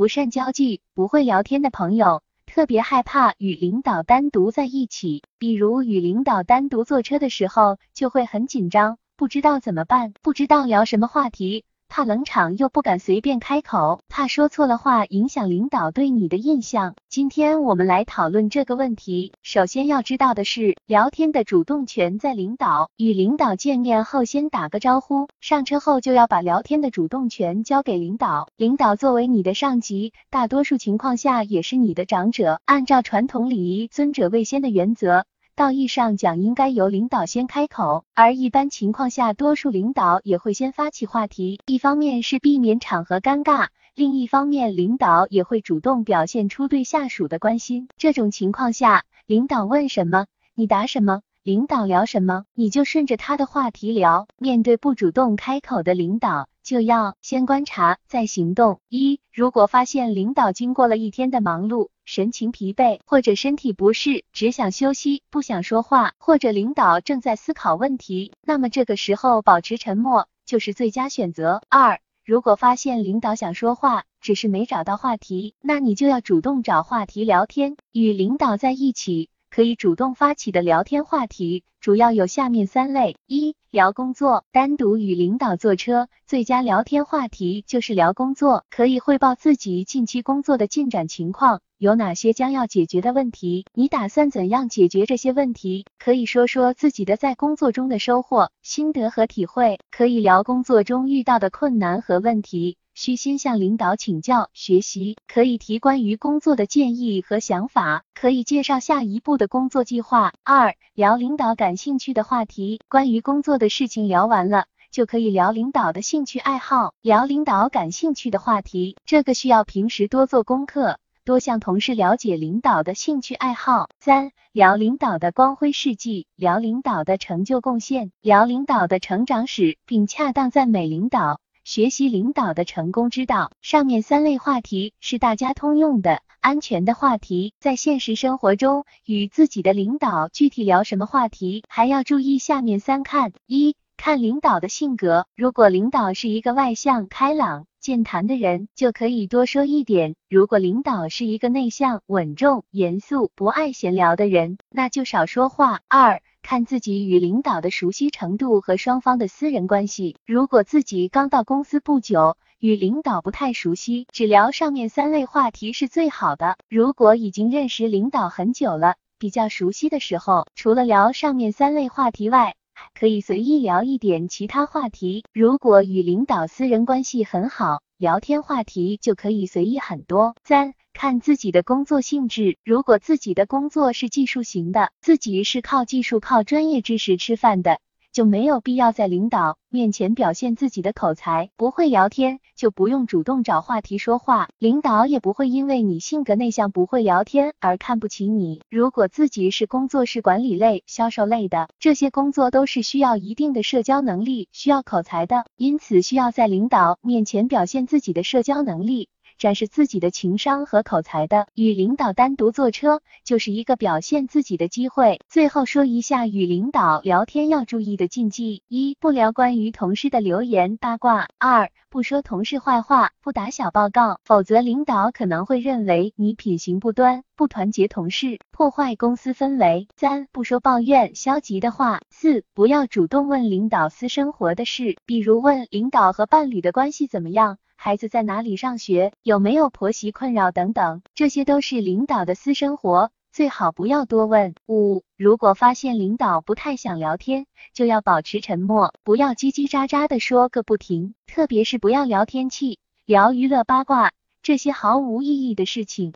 不善交际、不会聊天的朋友，特别害怕与领导单独在一起。比如与领导单独坐车的时候，就会很紧张，不知道怎么办，不知道聊什么话题。怕冷场又不敢随便开口，怕说错了话影响领导对你的印象。今天我们来讨论这个问题。首先要知道的是，聊天的主动权在领导。与领导见面后先打个招呼，上车后就要把聊天的主动权交给领导。领导作为你的上级，大多数情况下也是你的长者。按照传统礼仪，尊者为先的原则。道义上讲，应该由领导先开口，而一般情况下，多数领导也会先发起话题。一方面是避免场合尴尬，另一方面领导也会主动表现出对下属的关心。这种情况下，领导问什么，你答什么；领导聊什么，你就顺着他的话题聊。面对不主动开口的领导，就要先观察再行动。一，如果发现领导经过了一天的忙碌，神情疲惫，或者身体不适，只想休息，不想说话，或者领导正在思考问题，那么这个时候保持沉默就是最佳选择。二，如果发现领导想说话，只是没找到话题，那你就要主动找话题聊天。与领导在一起，可以主动发起的聊天话题主要有下面三类：一、聊工作，单独与领导坐车，最佳聊天话题就是聊工作，可以汇报自己近期工作的进展情况。有哪些将要解决的问题？你打算怎样解决这些问题？可以说说自己的在工作中的收获、心得和体会。可以聊工作中遇到的困难和问题，虚心向领导请教学习。可以提关于工作的建议和想法，可以介绍下一步的工作计划。二、聊领导感感兴趣的话题，关于工作的事情聊完了，就可以聊领导的兴趣爱好，聊领导感兴趣的话题。这个需要平时多做功课。多向同事了解领导的兴趣爱好。三、聊领导的光辉事迹，聊领导的成就贡献，聊领导的成长史，并恰当赞美领导，学习领导的成功之道。上面三类话题是大家通用的、安全的话题。在现实生活中，与自己的领导具体聊什么话题，还要注意下面三看：一、看领导的性格，如果领导是一个外向、开朗。健谈的人就可以多说一点，如果领导是一个内向、稳重、严肃、不爱闲聊的人，那就少说话。二，看自己与领导的熟悉程度和双方的私人关系，如果自己刚到公司不久，与领导不太熟悉，只聊上面三类话题是最好的。如果已经认识领导很久了，比较熟悉的时候，除了聊上面三类话题外，可以随意聊一点其他话题。如果与领导私人关系很好，聊天话题就可以随意很多。三，看自己的工作性质，如果自己的工作是技术型的，自己是靠技术、靠专业知识吃饭的。就没有必要在领导面前表现自己的口才，不会聊天就不用主动找话题说话，领导也不会因为你性格内向不会聊天而看不起你。如果自己是工作是管理类、销售类的，这些工作都是需要一定的社交能力、需要口才的，因此需要在领导面前表现自己的社交能力。展示自己的情商和口才的，与领导单独坐车就是一个表现自己的机会。最后说一下与领导聊天要注意的禁忌：一、不聊关于同事的流言八卦；二、不说同事坏话，不打小报告，否则领导可能会认为你品行不端，不团结同事，破坏公司氛围；三、不说抱怨消极的话；四、不要主动问领导私生活的事，比如问领导和伴侣的关系怎么样。孩子在哪里上学？有没有婆媳困扰等等，这些都是领导的私生活，最好不要多问。五，如果发现领导不太想聊天，就要保持沉默，不要叽叽喳喳的说个不停，特别是不要聊天气、聊娱乐八卦这些毫无意义的事情。